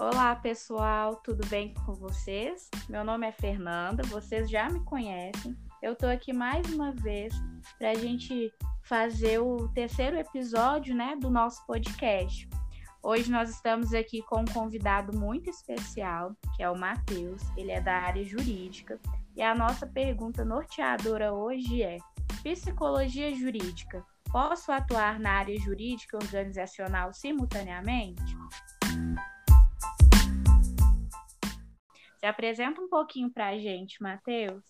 Olá, pessoal, tudo bem com vocês? Meu nome é Fernanda, vocês já me conhecem. Eu tô aqui mais uma vez para a gente fazer o terceiro episódio, né, do nosso podcast. Hoje nós estamos aqui com um convidado muito especial, que é o Matheus. Ele é da área jurídica. E a nossa pergunta norteadora hoje é: psicologia jurídica, posso atuar na área jurídica organizacional simultaneamente? Se apresenta um pouquinho para a gente, Matheus.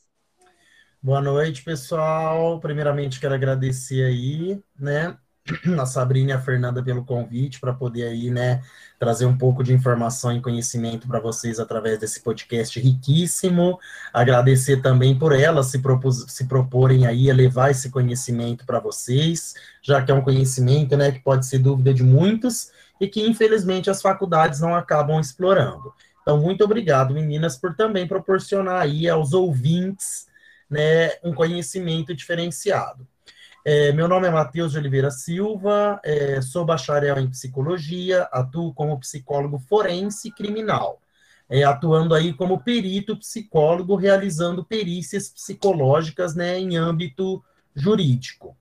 Boa noite, pessoal. Primeiramente, quero agradecer aí, né, a Sabrina e a Fernanda pelo convite para poder aí, né, trazer um pouco de informação e conhecimento para vocês através desse podcast riquíssimo. Agradecer também por elas se, propus, se proporem aí a levar esse conhecimento para vocês, já que é um conhecimento, né, que pode ser dúvida de muitos e que infelizmente as faculdades não acabam explorando. Então, muito obrigado, meninas, por também proporcionar aí aos ouvintes né, um conhecimento diferenciado. É, meu nome é Matheus de Oliveira Silva, é, sou bacharel em psicologia, atuo como psicólogo forense criminal, é, atuando aí como perito psicólogo, realizando perícias psicológicas né, em âmbito jurídico.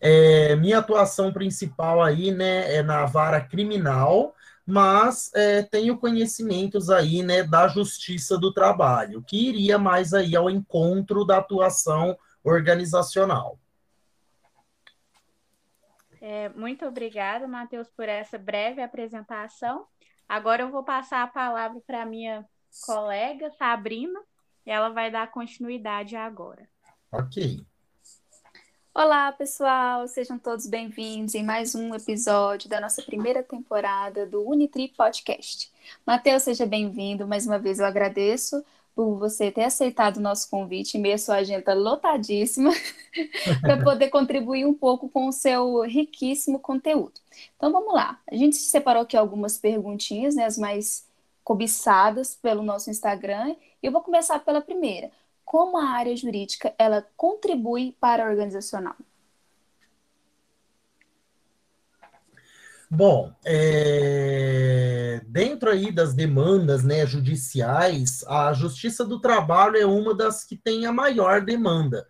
É, minha atuação principal aí né, é na vara criminal, mas é, tenho conhecimentos aí, né, da justiça do trabalho, que iria mais aí ao encontro da atuação organizacional. É, muito obrigada, Matheus, por essa breve apresentação. Agora eu vou passar a palavra para minha colega, Sabrina, e ela vai dar continuidade agora. Ok. Olá, pessoal, sejam todos bem-vindos em mais um episódio da nossa primeira temporada do Unitri Podcast. Matheus, seja bem-vindo. Mais uma vez eu agradeço por você ter aceitado o nosso convite em meio à sua agenda lotadíssima para poder contribuir um pouco com o seu riquíssimo conteúdo. Então vamos lá. A gente separou aqui algumas perguntinhas, né, as mais cobiçadas pelo nosso Instagram, e eu vou começar pela primeira como a área jurídica ela contribui para a organizacional? Bom, é... dentro aí das demandas né, judiciais, a Justiça do Trabalho é uma das que tem a maior demanda,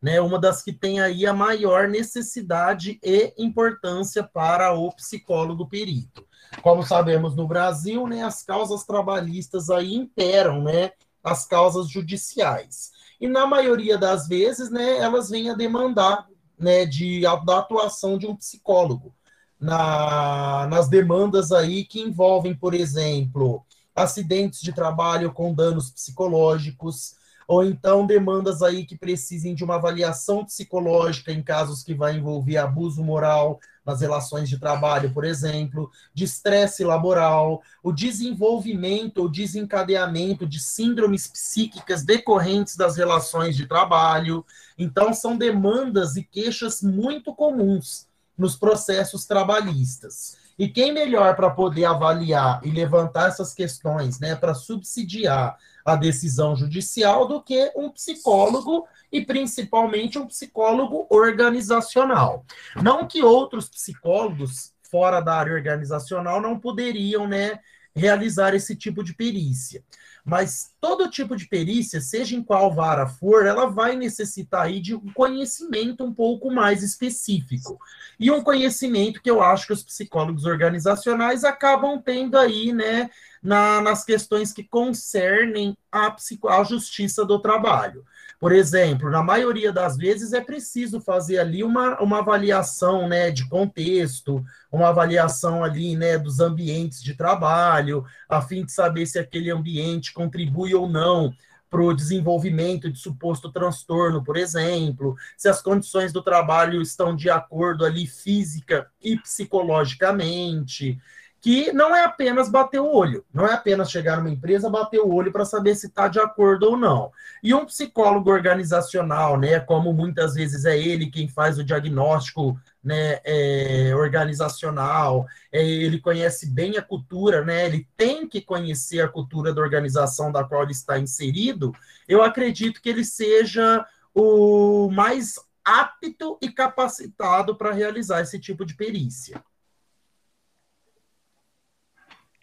né, uma das que tem aí a maior necessidade e importância para o psicólogo perito. Como sabemos no Brasil, né, as causas trabalhistas aí imperam, né, as causas judiciais. E na maioria das vezes, né, elas vêm a demandar né, de, da atuação de um psicólogo. Na, nas demandas aí que envolvem, por exemplo, acidentes de trabalho com danos psicológicos, ou então demandas aí que precisem de uma avaliação psicológica em casos que vai envolver abuso moral, nas relações de trabalho, por exemplo, de estresse laboral, o desenvolvimento ou desencadeamento de síndromes psíquicas decorrentes das relações de trabalho. Então, são demandas e queixas muito comuns nos processos trabalhistas. E quem melhor para poder avaliar e levantar essas questões, né, para subsidiar a decisão judicial do que um psicólogo e principalmente um psicólogo organizacional. Não que outros psicólogos fora da área organizacional não poderiam, né, realizar esse tipo de perícia. Mas todo tipo de perícia, seja em qual vara for, ela vai necessitar aí de um conhecimento um pouco mais específico. E um conhecimento que eu acho que os psicólogos organizacionais acabam tendo aí, né, na, nas questões que concernem a, psico, a justiça do trabalho. Por exemplo, na maioria das vezes é preciso fazer ali uma, uma avaliação né, de contexto, uma avaliação ali né, dos ambientes de trabalho, a fim de saber se aquele ambiente contribui ou não para o desenvolvimento de suposto transtorno, por exemplo, se as condições do trabalho estão de acordo ali física e psicologicamente que não é apenas bater o olho, não é apenas chegar numa empresa, bater o olho para saber se está de acordo ou não. E um psicólogo organizacional, né, como muitas vezes é ele quem faz o diagnóstico né, é, organizacional, é, ele conhece bem a cultura, né, ele tem que conhecer a cultura da organização da qual ele está inserido, eu acredito que ele seja o mais apto e capacitado para realizar esse tipo de perícia.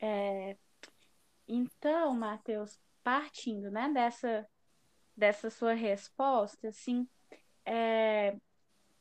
É, Então, Matheus, partindo né, dessa, dessa sua resposta, assim, é,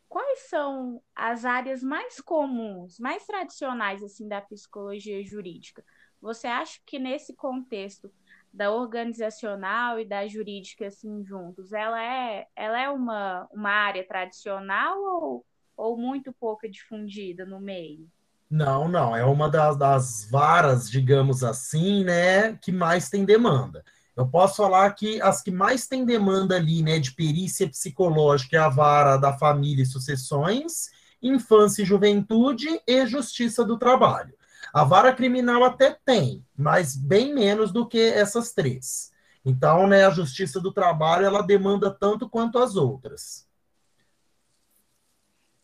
quais são as áreas mais comuns, mais tradicionais assim da psicologia jurídica? Você acha que nesse contexto da organizacional e da jurídica assim juntos, ela é, ela é uma, uma área tradicional ou, ou muito pouco difundida no meio? Não, não, é uma das, das varas, digamos assim, né, que mais tem demanda. Eu posso falar que as que mais têm demanda ali, né, de perícia psicológica é a vara da família e sucessões, infância e juventude e justiça do trabalho. A vara criminal até tem, mas bem menos do que essas três. Então, né, a justiça do trabalho, ela demanda tanto quanto as outras.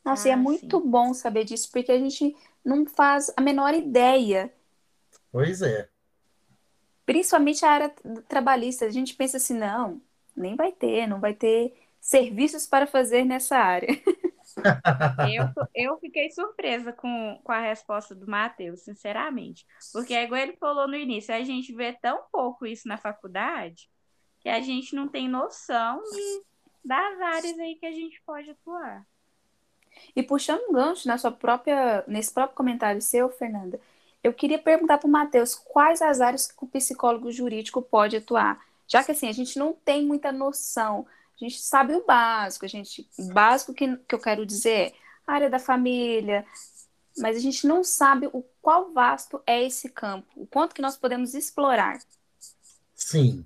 Nossa, ah, e é ah, muito sim. bom saber disso, porque a gente não faz a menor ideia. Pois é principalmente a área trabalhista. A gente pensa assim, não, nem vai ter, não vai ter serviços para fazer nessa área. Eu, eu fiquei surpresa com, com a resposta do Matheus, sinceramente. Porque, é igual ele falou no início, a gente vê tão pouco isso na faculdade que a gente não tem noção de, das áreas aí que a gente pode atuar. E puxando um gancho na sua própria, nesse próprio comentário seu, Fernanda, eu queria perguntar para o Matheus quais as áreas que o psicólogo jurídico pode atuar. Já que assim, a gente não tem muita noção, a gente sabe o básico, a gente, o básico que, que eu quero dizer é a área da família, mas a gente não sabe o qual vasto é esse campo, o quanto que nós podemos explorar. Sim.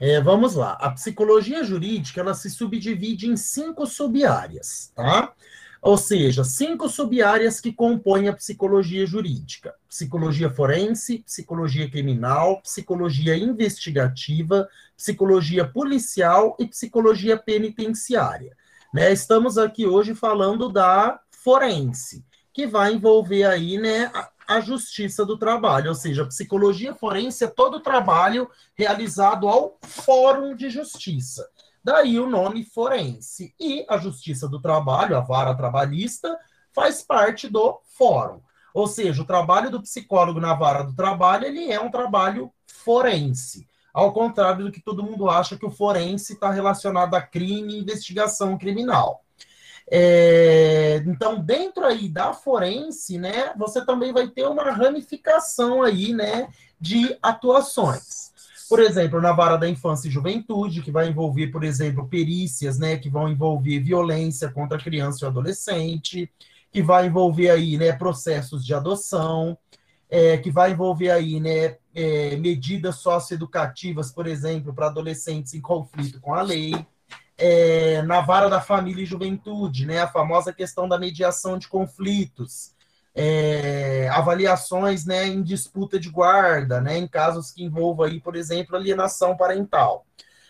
É, vamos lá. A psicologia jurídica ela se subdivide em cinco sub-áreas, tá? Ou seja, cinco sub-áreas que compõem a psicologia jurídica: psicologia forense, psicologia criminal, psicologia investigativa, psicologia policial e psicologia penitenciária. Né? Estamos aqui hoje falando da forense, que vai envolver aí, né, a, justiça do trabalho, ou seja, psicologia forense é todo o trabalho realizado ao Fórum de Justiça. Daí o nome forense. E a Justiça do Trabalho, a vara trabalhista, faz parte do fórum. Ou seja, o trabalho do psicólogo na vara do trabalho, ele é um trabalho forense. Ao contrário do que todo mundo acha que o forense está relacionado a crime e investigação criminal. É, então, dentro aí da forense, né, você também vai ter uma ramificação aí, né, de atuações por exemplo, na vara da infância e juventude, que vai envolver, por exemplo, perícias, né, que vão envolver violência contra criança e adolescente, que vai envolver aí, né, processos de adoção, é, que vai envolver aí, né, é, medidas socioeducativas, por exemplo, para adolescentes em conflito com a lei, é, na vara da família e juventude, né, a famosa questão da mediação de conflitos, é, avaliações né, em disputa de guarda, né, em casos que envolvam, aí, por exemplo, alienação parental.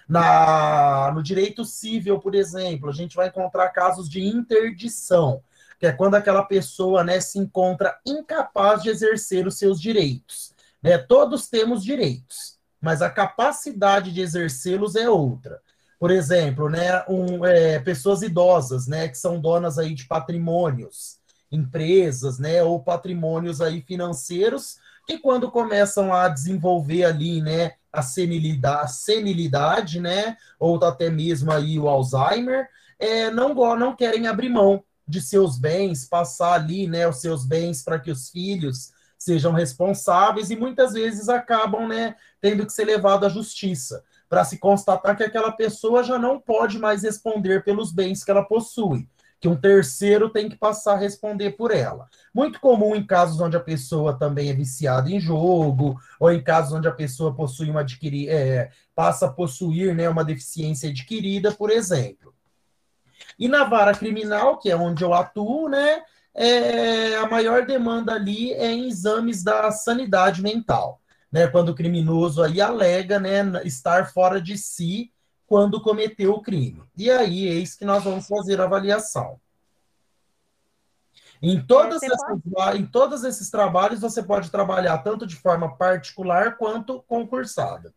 Na, no direito civil, por exemplo, a gente vai encontrar casos de interdição, que é quando aquela pessoa né, se encontra incapaz de exercer os seus direitos. Né? Todos temos direitos, mas a capacidade de exercê-los é outra. Por exemplo, né, um, é, pessoas idosas, né, que são donas aí de patrimônios, empresas, né, ou patrimônios aí financeiros que quando começam a desenvolver ali, né, a senilidade, a senilidade né, ou até mesmo aí o Alzheimer, é, não não querem abrir mão de seus bens, passar ali, né, os seus bens para que os filhos sejam responsáveis e muitas vezes acabam, né, tendo que ser levado à justiça para se constatar que aquela pessoa já não pode mais responder pelos bens que ela possui que um terceiro tem que passar a responder por ela. Muito comum em casos onde a pessoa também é viciada em jogo, ou em casos onde a pessoa possui uma adquirir, é, passa a possuir né, uma deficiência adquirida, por exemplo. E na vara criminal, que é onde eu atuo, né, é, a maior demanda ali é em exames da sanidade mental. Né, quando o criminoso aí alega né, estar fora de si quando cometeu o crime. E aí, eis que nós vamos fazer a avaliação. Em, todas essas, em todos esses trabalhos, você pode trabalhar tanto de forma particular quanto concursada.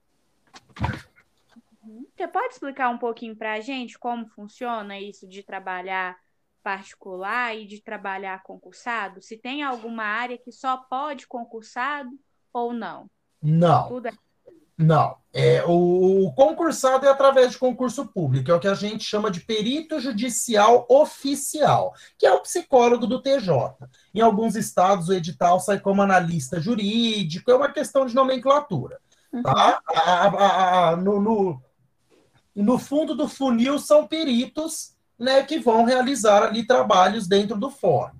Uhum. Você pode explicar um pouquinho para a gente como funciona isso de trabalhar particular e de trabalhar concursado? Se tem alguma área que só pode concursado ou não? Não. Tudo é Não. É, o, o, concursado é através de concurso público, é o que a gente chama de perito judicial oficial, que é o psicólogo do TJ. Em alguns estados, o edital sai como analista jurídico, é uma questão de nomenclatura. Tá? Uhum. A, a, a, no, no, no fundo do funil são peritos né, que vão realizar ali trabalhos dentro do fórum.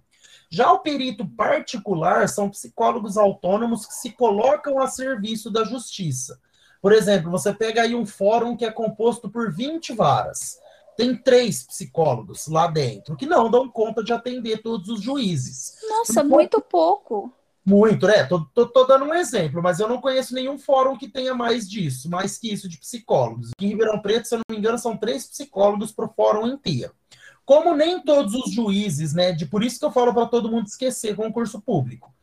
Já o perito particular são psicólogos autônomos que se colocam a serviço da justiça. Por exemplo, você pega aí um fórum que é composto por 20 varas. Tem três psicólogos lá dentro que não dão conta de atender todos os juízes. Nossa, muito pouco. Muito, né? Tô, tô, tô, dando um exemplo, mas eu não conheço nenhum fórum que tenha mais disso, mais que isso de psicólogos. Em Ribeirão Preto, se eu não me engano, são três psicólogos para o fórum inteiro. Como nem todos os juízes, né? De, por isso que eu falo para todo mundo esquecer concurso público.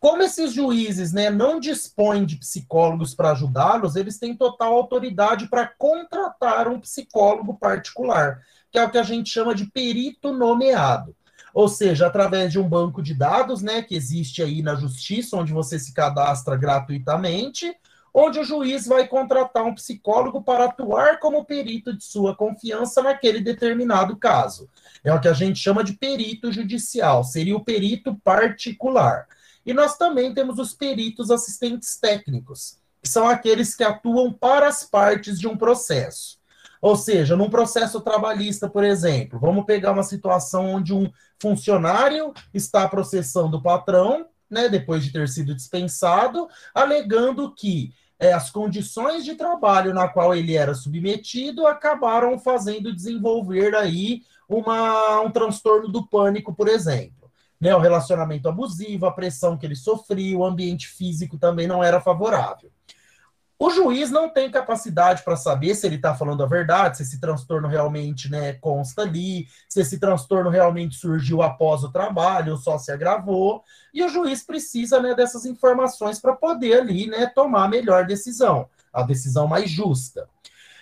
Como esses juízes né, não dispõem de psicólogos para ajudá-los, eles têm total autoridade para contratar um psicólogo particular, que é o que a gente chama de perito nomeado. Ou seja, através de um banco de dados, né, que existe aí na justiça, onde você se cadastra gratuitamente, onde o juiz vai contratar um psicólogo para atuar como perito de sua confiança naquele determinado caso. É o que a gente chama de perito judicial, seria o perito particular. E nós também temos os peritos assistentes técnicos, que são aqueles que atuam para as partes de um processo. Ou seja, num processo trabalhista, por exemplo, vamos pegar uma situação onde um funcionário está processando o patrão, né, depois de ter sido dispensado, alegando que é, as condições de trabalho na qual ele era submetido acabaram fazendo desenvolver aí uma, um transtorno do pânico, por exemplo né, o relacionamento abusivo, a pressão que ele sofria, o ambiente físico também não era favorável. O juiz não tem capacidade para saber se ele está falando a verdade, se esse transtorno realmente né, consta ali, se esse transtorno realmente surgiu após o trabalho ou só se agravou. E o juiz precisa né, dessas informações para poder ali né, tomar a melhor decisão, a decisão mais justa.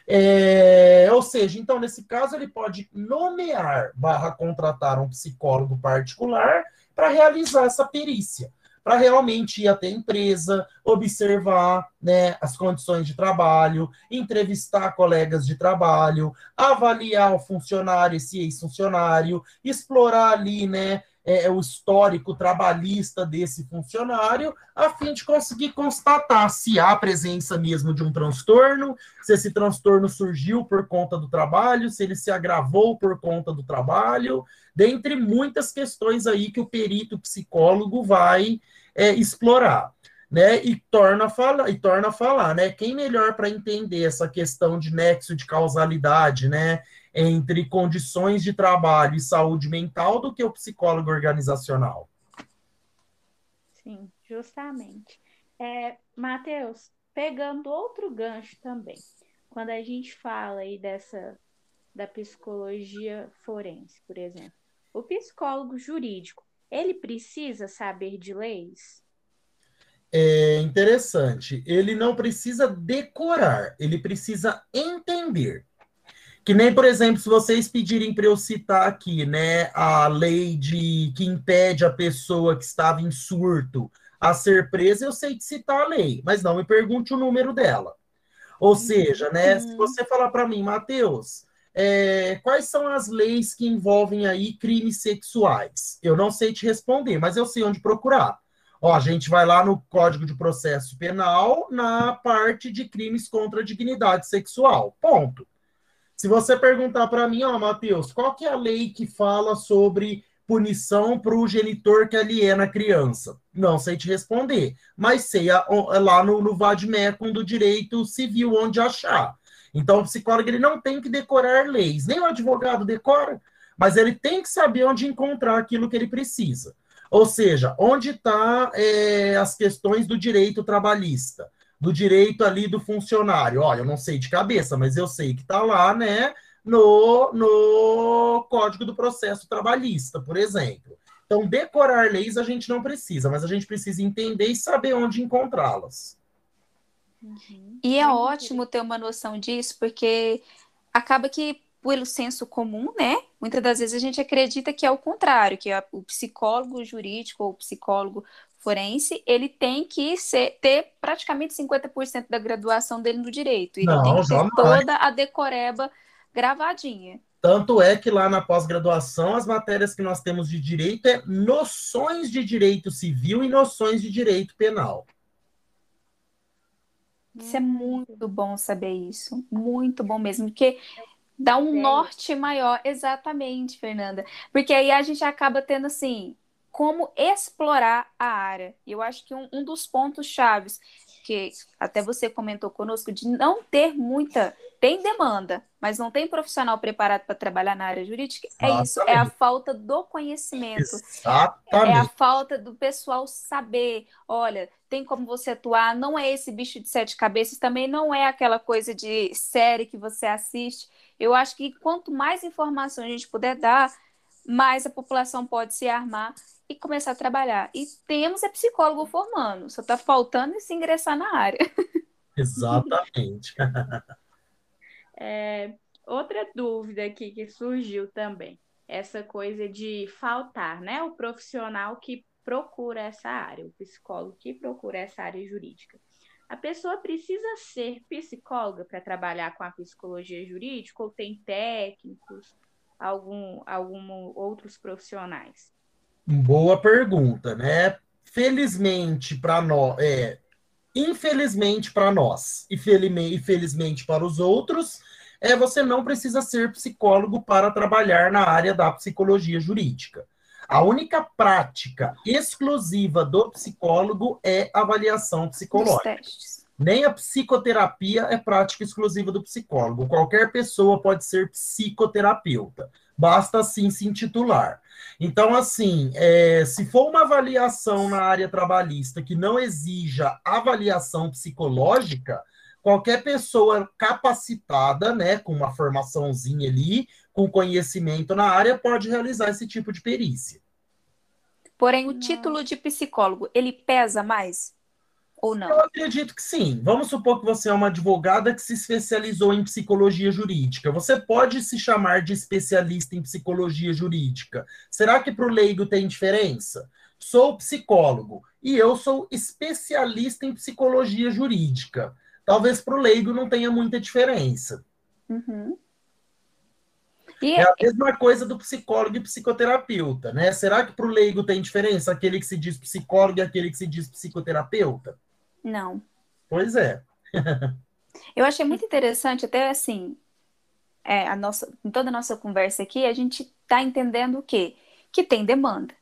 É, ou seja, então, nesse caso, ele pode nomear barra contratar um psicólogo particular para realizar essa perícia, para realmente ir até a empresa, observar né, as condições de trabalho, entrevistar colegas de trabalho, avaliar o funcionário, esse ex-funcionário, explorar ali né, é, é, o histórico trabalhista desse funcionário, a fim de conseguir constatar se há presença mesmo de um transtorno, se esse transtorno surgiu por conta do trabalho, se ele se agravou por conta do trabalho, dentre muitas questões aí que o perito psicólogo vai é, explorar. Né, e torna falar, e torna falar, né? Quem melhor para entender essa questão de nexo de causalidade, né? Entre condições de trabalho e saúde mental do que o psicólogo organizacional. Sim, justamente. É, Matheus, pegando outro gancho também, quando a gente fala aí dessa da psicologia forense, por exemplo, o psicólogo jurídico, ele precisa saber de leis? É interessante. Ele não precisa decorar, ele precisa entender. Que nem, por exemplo, se vocês pedirem para eu citar aqui, né, a lei de que impede a pessoa que estava em surto a ser presa, eu sei de citar a lei, mas não me pergunte o número dela. Ou uhum. seja, né, se você falar para mim, Matheus, é, quais são as leis que envolvem aí crimes sexuais? Eu não sei te responder, mas eu sei onde procurar. Ó, a gente vai lá no Código de Processo Penal, na parte de crimes contra a dignidade sexual. Ponto. Se você perguntar para mim, ó, Matheus, qual que é a lei que fala sobre punição para o genitor que aliena a criança? Não sei te responder, mas sei a, a, lá no, no VADMECUM do direito civil onde achar. Então, o psicólogo ele não tem que decorar leis, nem o advogado decora, mas ele tem que saber onde encontrar aquilo que ele precisa. Ou seja, onde está é, as questões do direito trabalhista do direito ali do funcionário. Olha, eu não sei de cabeça, mas eu sei que está lá, né, no, no Código do Processo Trabalhista, por exemplo. Então, decorar leis a gente não precisa, mas a gente precisa entender e saber onde encontrá-las. Uhum. E é ótimo ter uma noção disso, porque acaba que, pelo senso comum, né? Muitas das vezes a gente acredita que é o contrário, que é o psicólogo jurídico ou o psicólogo forense, ele tem que ser, ter praticamente 50% da graduação dele no direito. Ele Não, tem que ter jamais. toda a decoreba gravadinha. Tanto é que lá na pós-graduação, as matérias que nós temos de direito é noções de direito civil e noções de direito penal. Isso é muito bom saber isso. Muito bom mesmo, porque dá um Sei. norte maior. Exatamente, Fernanda. Porque aí a gente acaba tendo assim, como explorar a área. E eu acho que um, um dos pontos chaves que até você comentou conosco de não ter muita tem demanda, mas não tem profissional preparado para trabalhar na área jurídica. É isso, é a Exatamente. falta do conhecimento. É Exatamente. a falta do pessoal saber, olha, tem como você atuar, não é esse bicho de sete cabeças, também não é aquela coisa de série que você assiste. Eu acho que quanto mais informação a gente puder dar, mais a população pode se armar e começar a trabalhar. E temos é psicólogo formando, só está faltando se ingressar na área. Exatamente. É, outra dúvida aqui que surgiu também, essa coisa de faltar, né? O profissional que procura essa área, o psicólogo que procura essa área jurídica. A pessoa precisa ser psicóloga para trabalhar com a psicologia jurídica ou tem técnicos, algum, algum outros profissionais? Boa pergunta, né? Felizmente para nós, é, infelizmente para nós e felizmente para os outros, é você não precisa ser psicólogo para trabalhar na área da psicologia jurídica. A única prática exclusiva do psicólogo é avaliação psicológica. Nem a psicoterapia é prática exclusiva do psicólogo. Qualquer pessoa pode ser psicoterapeuta. Basta assim se intitular. Então, assim, é, se for uma avaliação na área trabalhista que não exija avaliação psicológica, qualquer pessoa capacitada, né, com uma formaçãozinha ali, com conhecimento na área, pode realizar esse tipo de perícia. Porém, o título de psicólogo, ele pesa mais ou não? Eu acredito que sim. Vamos supor que você é uma advogada que se especializou em psicologia jurídica. Você pode se chamar de especialista em psicologia jurídica. Será que para o leigo tem diferença? Sou psicólogo e eu sou especialista em psicologia jurídica. Talvez para o leigo não tenha muita diferença. Uhum. É a mesma coisa do psicólogo e psicoterapeuta, né? Será que para o leigo tem diferença aquele que se diz psicólogo e aquele que se diz psicoterapeuta? Não. Pois é. Eu achei muito interessante, até assim, é, a nossa, em toda a nossa conversa aqui, a gente está entendendo o quê? Que tem demanda.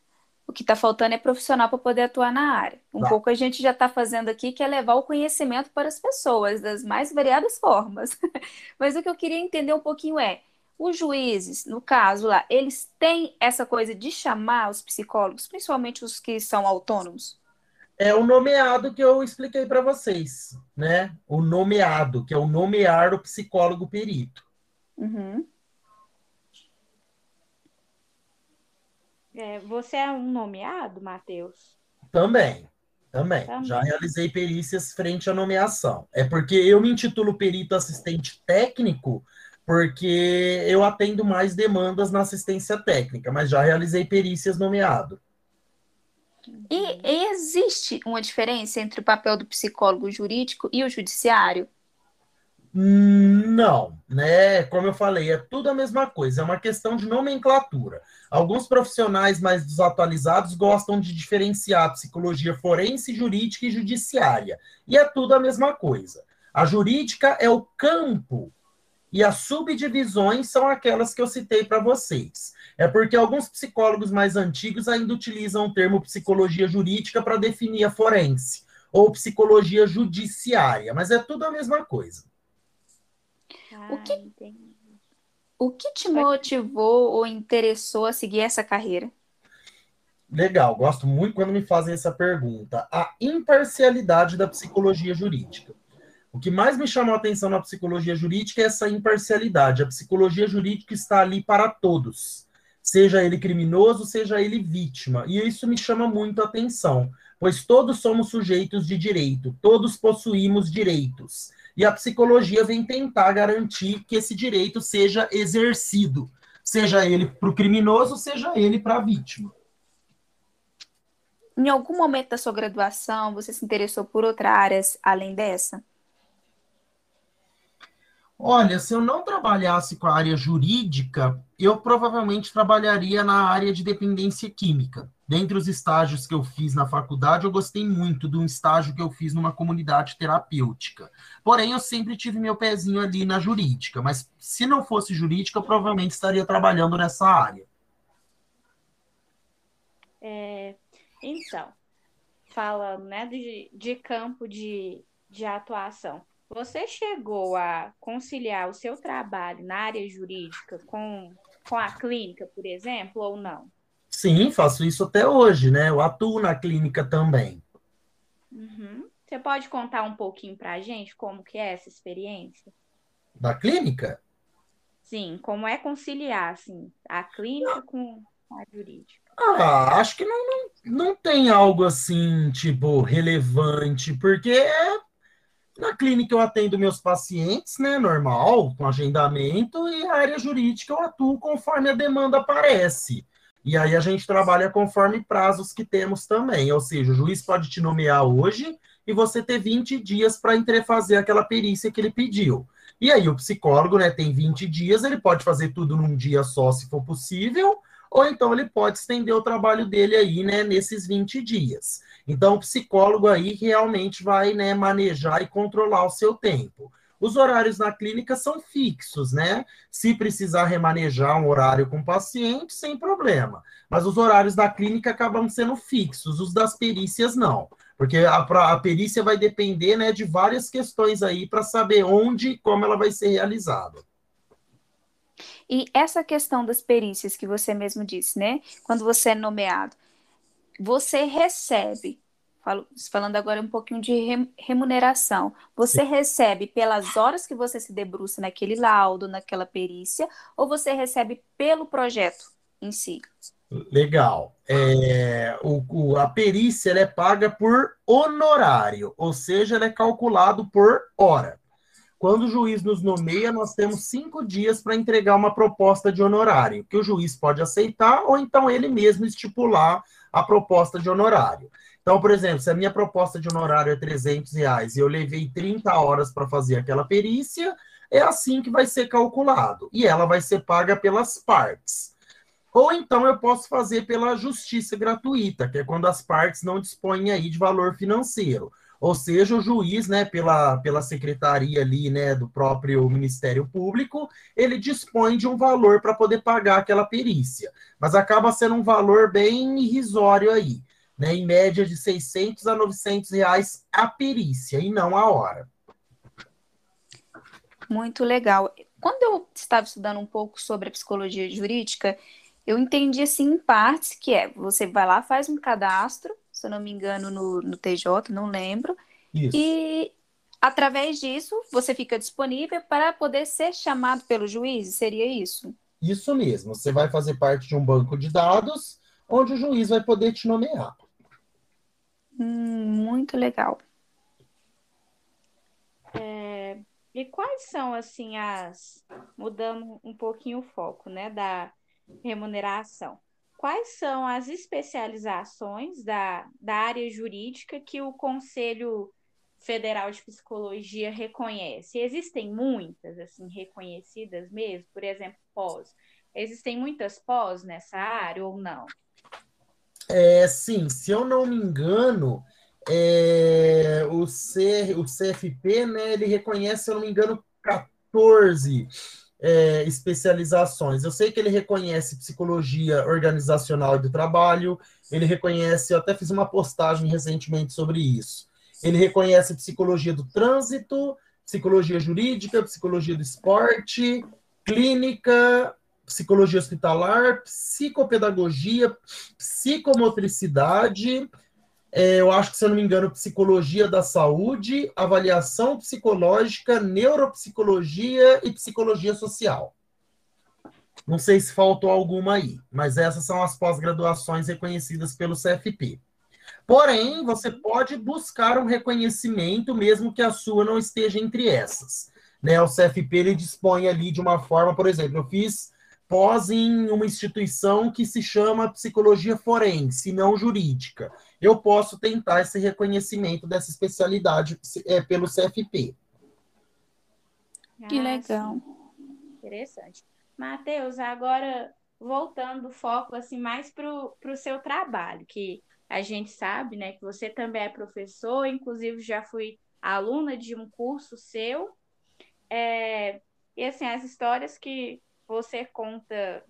O que está faltando é profissional para poder atuar na área. Um Tá. pouco a gente já está fazendo aqui, que é levar o conhecimento para as pessoas, das mais variadas formas. Mas o que eu queria entender um pouquinho é, os juízes, no caso lá, eles têm essa coisa de chamar os psicólogos, principalmente os que são autônomos? É o nomeado que eu expliquei para vocês, né? O nomeado, que é o nomear o psicólogo perito. Uhum. É, você é um nomeado, Matheus? Também, também. Também. Já realizei perícias frente à nomeação. É porque eu me intitulo perito assistente técnico, porque eu atendo mais demandas na assistência técnica, mas já realizei perícias nomeado. E, existe uma diferença entre o papel do psicólogo jurídico e o judiciário? Não, né? Como eu falei, é tudo a mesma coisa, é uma questão de nomenclatura. Alguns profissionais mais desatualizados gostam de diferenciar psicologia forense, jurídica e judiciária. E é tudo a mesma coisa. A jurídica é o campo e as subdivisões são aquelas que eu citei para vocês. É porque alguns psicólogos mais antigos ainda utilizam o termo psicologia jurídica para definir a forense ou psicologia judiciária, mas é tudo a mesma coisa. O que- Ah, entendi. O que te motivou ou interessou a seguir essa carreira? Legal, gosto muito quando me fazem essa pergunta. A imparcialidade da psicologia jurídica. O que mais me chamou a atenção na psicologia jurídica é essa imparcialidade. A psicologia jurídica está ali para todos, seja ele criminoso, seja ele vítima. E isso me chama muito a atenção, pois todos somos sujeitos de direito, todos possuímos direitos. E a psicologia vem tentar garantir que esse direito seja exercido, seja ele para o criminoso, seja ele para a vítima. em algum momento da sua graduação, você se interessou por outras áreas além dessa? Olha, se eu não trabalhasse com a área jurídica, eu provavelmente trabalharia na área de dependência química. Dentre os estágios que eu fiz na faculdade, eu gostei muito de um estágio que eu fiz numa comunidade terapêutica. Porém, eu sempre tive meu pezinho ali na jurídica, mas se não fosse jurídica, eu provavelmente estaria trabalhando nessa área. É, então, falando né, de, de campo de, de atuação, você chegou a conciliar o seu trabalho na área jurídica com, com a clínica, por exemplo, ou não? Sim, faço isso até hoje, né? Eu atuo na clínica também. Uhum. Você pode contar um pouquinho para a gente como que é essa experiência? Da clínica? Sim, como é conciliar assim, a clínica com a jurídica? Ah, acho que não, não, não tem algo assim, tipo, relevante, porque é na clínica eu atendo meus pacientes, né, normal, com agendamento, e a área jurídica eu atuo conforme a demanda aparece. E aí a gente trabalha conforme prazos que temos também. Ou seja, o juiz pode te nomear hoje e você ter 20 dias para fazer aquela perícia que ele pediu. E aí o psicólogo, né, tem 20 dias, ele pode fazer tudo num dia só, se for possível, ou então ele pode estender o trabalho dele aí, né, nesses 20 dias. Então, o psicólogo aí realmente vai, né, manejar e controlar o seu tempo. Os horários na clínica são fixos, né? Se precisar remanejar um horário com o paciente, sem problema. Mas os horários da clínica acabam sendo fixos, os das perícias não. Porque a, a perícia vai depender né, de várias questões aí para saber onde e como ela vai ser realizada. E essa questão das perícias que você mesmo disse, né? Quando você é nomeado, você recebe, falo, falando agora um pouquinho de remuneração, você Sim. recebe pelas horas que você se debruça naquele laudo, naquela perícia, ou você recebe pelo projeto em si? Legal. É, o, a perícia é paga por honorário, ou seja, ela é calculado por hora. Quando o juiz nos nomeia, nós temos cinco dias para entregar uma proposta de honorário, que o juiz pode aceitar ou então ele mesmo estipular a proposta de honorário. Então, por exemplo, se a minha proposta de honorário é 300 reais e eu levei 30 horas para fazer aquela perícia, é assim que vai ser calculado. E ela vai ser paga pelas partes. Ou então eu posso fazer pela justiça gratuita, que é quando as partes não dispõem aí de valor financeiro. Ou seja, o juiz, né, pela, pela secretaria ali, né, do próprio Ministério Público, ele dispõe de um valor para poder pagar aquela perícia. Mas acaba sendo um valor bem irrisório aí, né, em média de 600 a 900 reais a perícia e não a hora. Muito legal. Quando eu estava estudando um pouco sobre a psicologia jurídica, eu entendi assim em partes que é, você vai lá, faz um cadastro, se eu não me engano, no, no TJ, não lembro. Isso. E através disso, você fica disponível para poder ser chamado pelo juiz, seria isso? Isso mesmo. Você vai fazer parte de um banco de dados onde o juiz vai poder te nomear. Hum, muito legal. É, e quais são, assim, as. Mudando um pouquinho o foco, né, da remuneração quais são as especializações da, da área jurídica que o Conselho Federal de Psicologia reconhece? Existem muitas, assim, reconhecidas mesmo? Por exemplo, pós. Existem muitas pós nessa área ou não? É, sim, se eu não me engano, é, o, C, o CFP, né, ele reconhece, se eu não me engano, 14 é, especializações. Eu sei que ele reconhece psicologia organizacional do trabalho, ele reconhece, eu até fiz uma postagem recentemente sobre isso. Ele reconhece psicologia do trânsito, psicologia jurídica, psicologia do esporte, clínica, psicologia hospitalar, psicopedagogia, psicomotricidade, é, eu acho que, se eu não me engano, psicologia da saúde, avaliação psicológica, neuropsicologia e psicologia social. Não sei se faltou alguma aí, mas essas são as pós-graduações reconhecidas pelo CFP. Porém, você pode buscar um reconhecimento, mesmo que a sua não esteja entre essas. Né? O CFP ele dispõe ali de uma forma, por exemplo, eu fiz pós em uma instituição que se chama psicologia forense, não jurídica. Eu posso tentar esse reconhecimento dessa especialidade é, pelo CFP. Que legal. Interessante. Matheus, agora voltando o foco assim mais para o seu trabalho, que a gente sabe, né, que você também é professor, inclusive já fui aluna de um curso seu. É, e assim, as histórias que você conta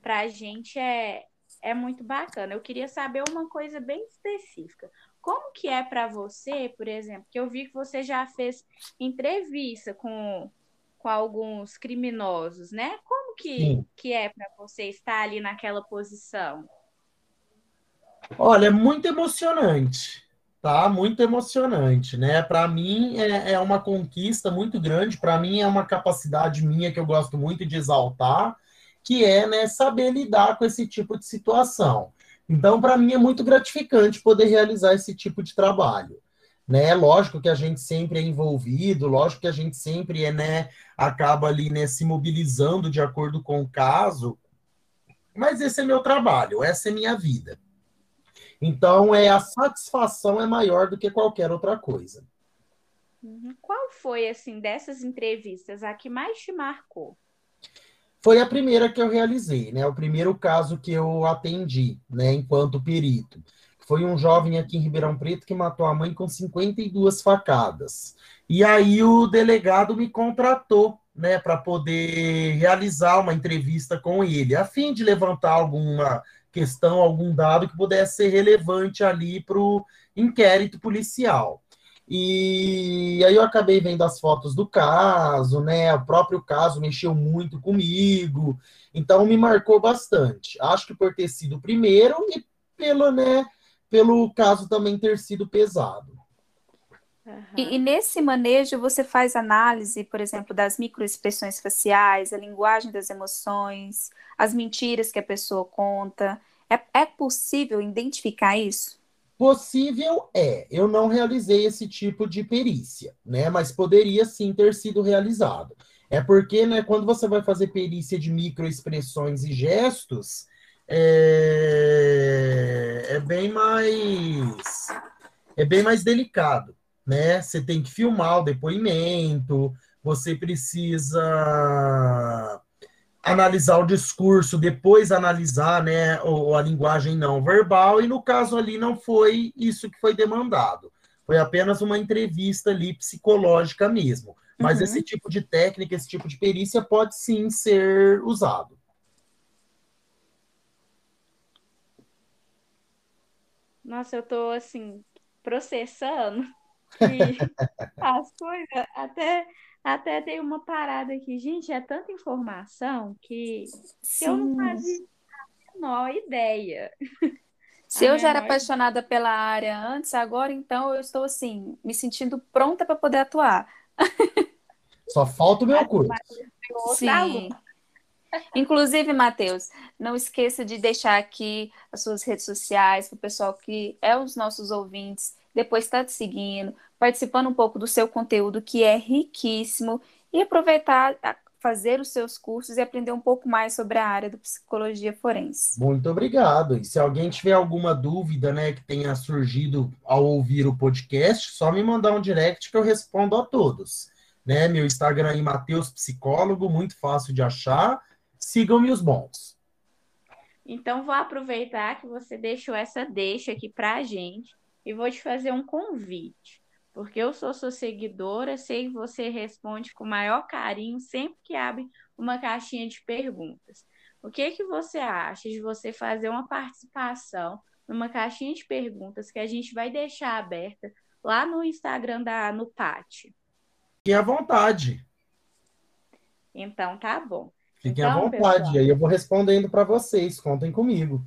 para a gente é, é muito bacana. Eu queria saber uma coisa bem específica. Como que é para você, por exemplo, que eu vi que você já fez entrevista com, com alguns criminosos, né? Como que, que é para você estar ali naquela posição? Olha, é muito emocionante, tá? Muito emocionante, né? Para mim é, é uma conquista muito grande, para mim é uma capacidade minha que eu gosto muito de exaltar, que é né, saber lidar com esse tipo de situação. Então, para mim é muito gratificante poder realizar esse tipo de trabalho. Né? Lógico que a gente sempre é envolvido, lógico que a gente sempre é, né, acaba ali né, se mobilizando de acordo com o caso, mas esse é meu trabalho, essa é minha vida. Então, é a satisfação é maior do que qualquer outra coisa. Uhum. Qual foi, assim, dessas entrevistas, a que mais te marcou? Foi a primeira que eu realizei, né? O primeiro caso que eu atendi, né, enquanto perito. Foi um jovem aqui em Ribeirão Preto que matou a mãe com 52 facadas. E aí o delegado me contratou, né, para poder realizar uma entrevista com ele, a fim de levantar alguma questão, algum dado que pudesse ser relevante ali para o inquérito policial. E aí eu acabei vendo as fotos do caso, né? O próprio caso mexeu muito comigo, então me marcou bastante. Acho que por ter sido o primeiro e pelo, né, pelo caso também ter sido pesado. Uhum. E, e, nesse manejo você faz análise, por exemplo, das microexpressões faciais, a linguagem das emoções, as mentiras que a pessoa conta. É, é possível identificar isso? Possível é. Eu não realizei esse tipo de perícia, né? Mas poderia sim ter sido realizado. É porque, né, quando você vai fazer perícia de microexpressões e gestos, é, é bem mais é bem mais delicado, né? Você tem que filmar o depoimento, você precisa analisar o discurso, depois analisar né, a, a linguagem não verbal, e no caso ali não foi isso que foi demandado. Foi apenas uma entrevista ali psicológica mesmo. Mas uhum. esse tipo de técnica, esse tipo de perícia pode sim ser usado. Nossa, eu tô assim, processando as coisas até até tem uma parada aqui. Gente, é tanta informação que, que eu não fazia a menor ideia. Se eu já era apaixonada pela área antes, agora então eu estou assim, me sentindo pronta para poder atuar. Só falta o meu curso. Sim. Inclusive, Matheus, não esqueça de deixar aqui as suas redes sociais para o pessoal que é os nossos ouvintes, depois está te seguindo, participando um pouco do seu conteúdo, que é riquíssimo, e aproveitar fazer os seus cursos e aprender um pouco mais sobre a área da psicologia forense. Muito obrigado. E se alguém tiver alguma dúvida, né, que tenha surgido ao ouvir o podcast, só me mandar um direct que eu respondo a todos. Né? Meu Instagram é Matheus Psicólogo, muito fácil de achar. Sigam-me os bons. Então, vou aproveitar que você deixou essa deixa aqui para a gente e vou te fazer um convite. Porque eu sou sua seguidora, sei que você responde com o maior carinho sempre que abre uma caixinha de perguntas. O que que você acha de você fazer uma participação numa caixinha de perguntas que a gente vai deixar aberta lá no Instagram da Nupati? Fiquem à vontade. Então tá bom. Fiquem então, à vontade, pessoal, aí eu vou respondendo para vocês, contem comigo.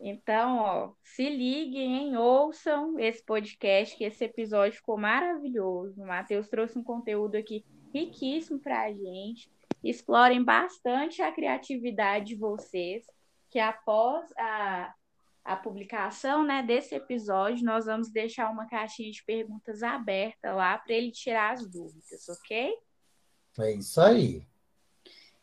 Então, ó, se liguem, hein? ouçam esse podcast, que esse episódio ficou maravilhoso. O Matheus trouxe um conteúdo aqui riquíssimo para a gente. Explorem bastante a criatividade de vocês, que após a, a publicação né, desse episódio, nós vamos deixar uma caixinha de perguntas aberta lá para ele tirar as dúvidas, ok? É isso aí.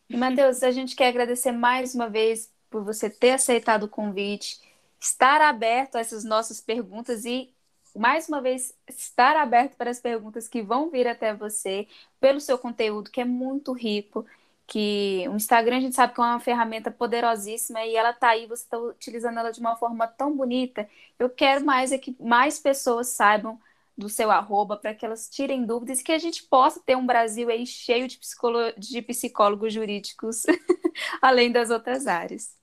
E, Matheus, a gente quer agradecer mais uma vez por você ter aceitado o convite, estar aberto a essas nossas perguntas e, mais uma vez, estar aberto para as perguntas que vão vir até você, pelo seu conteúdo, que é muito rico que o Instagram a gente sabe que é uma ferramenta poderosíssima e ela está aí, você está utilizando ela de uma forma tão bonita. Eu quero mais é que mais pessoas saibam do seu arroba para que elas tirem dúvidas e que a gente possa ter um Brasil aí cheio de, de psicólogos jurídicos, além das outras áreas.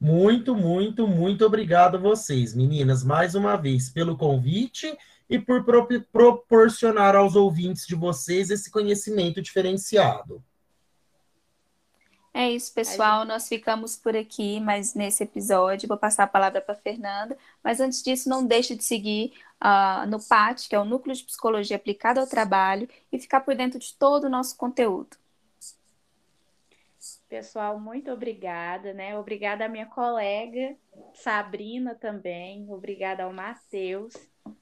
Muito, muito, muito obrigado a vocês, meninas, mais uma vez, pelo convite e por pro proporcionar aos ouvintes de vocês esse conhecimento diferenciado. É isso, pessoal. Gente... Nós ficamos por aqui, mas nesse episódio vou passar a palavra para Fernanda. Mas antes disso, não deixe de seguir uh, no PAT, que é o Núcleo de Psicologia Aplicada ao Trabalho, e ficar por dentro de todo o nosso conteúdo. Pessoal, muito obrigada, né? Obrigada à minha colega Sabrina também, obrigada ao Matheus,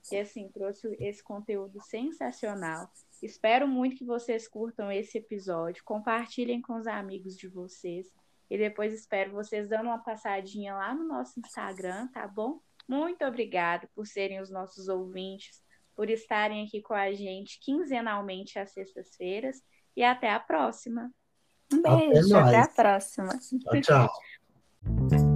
que assim trouxe esse conteúdo sensacional. Espero muito que vocês curtam esse episódio, compartilhem com os amigos de vocês e depois espero vocês dando uma passadinha lá no nosso Instagram, tá bom? Muito obrigada por serem os nossos ouvintes, por estarem aqui com a gente quinzenalmente às sextas-feiras e até a próxima. Um beijo, até, até a próxima. Tchau, tchau.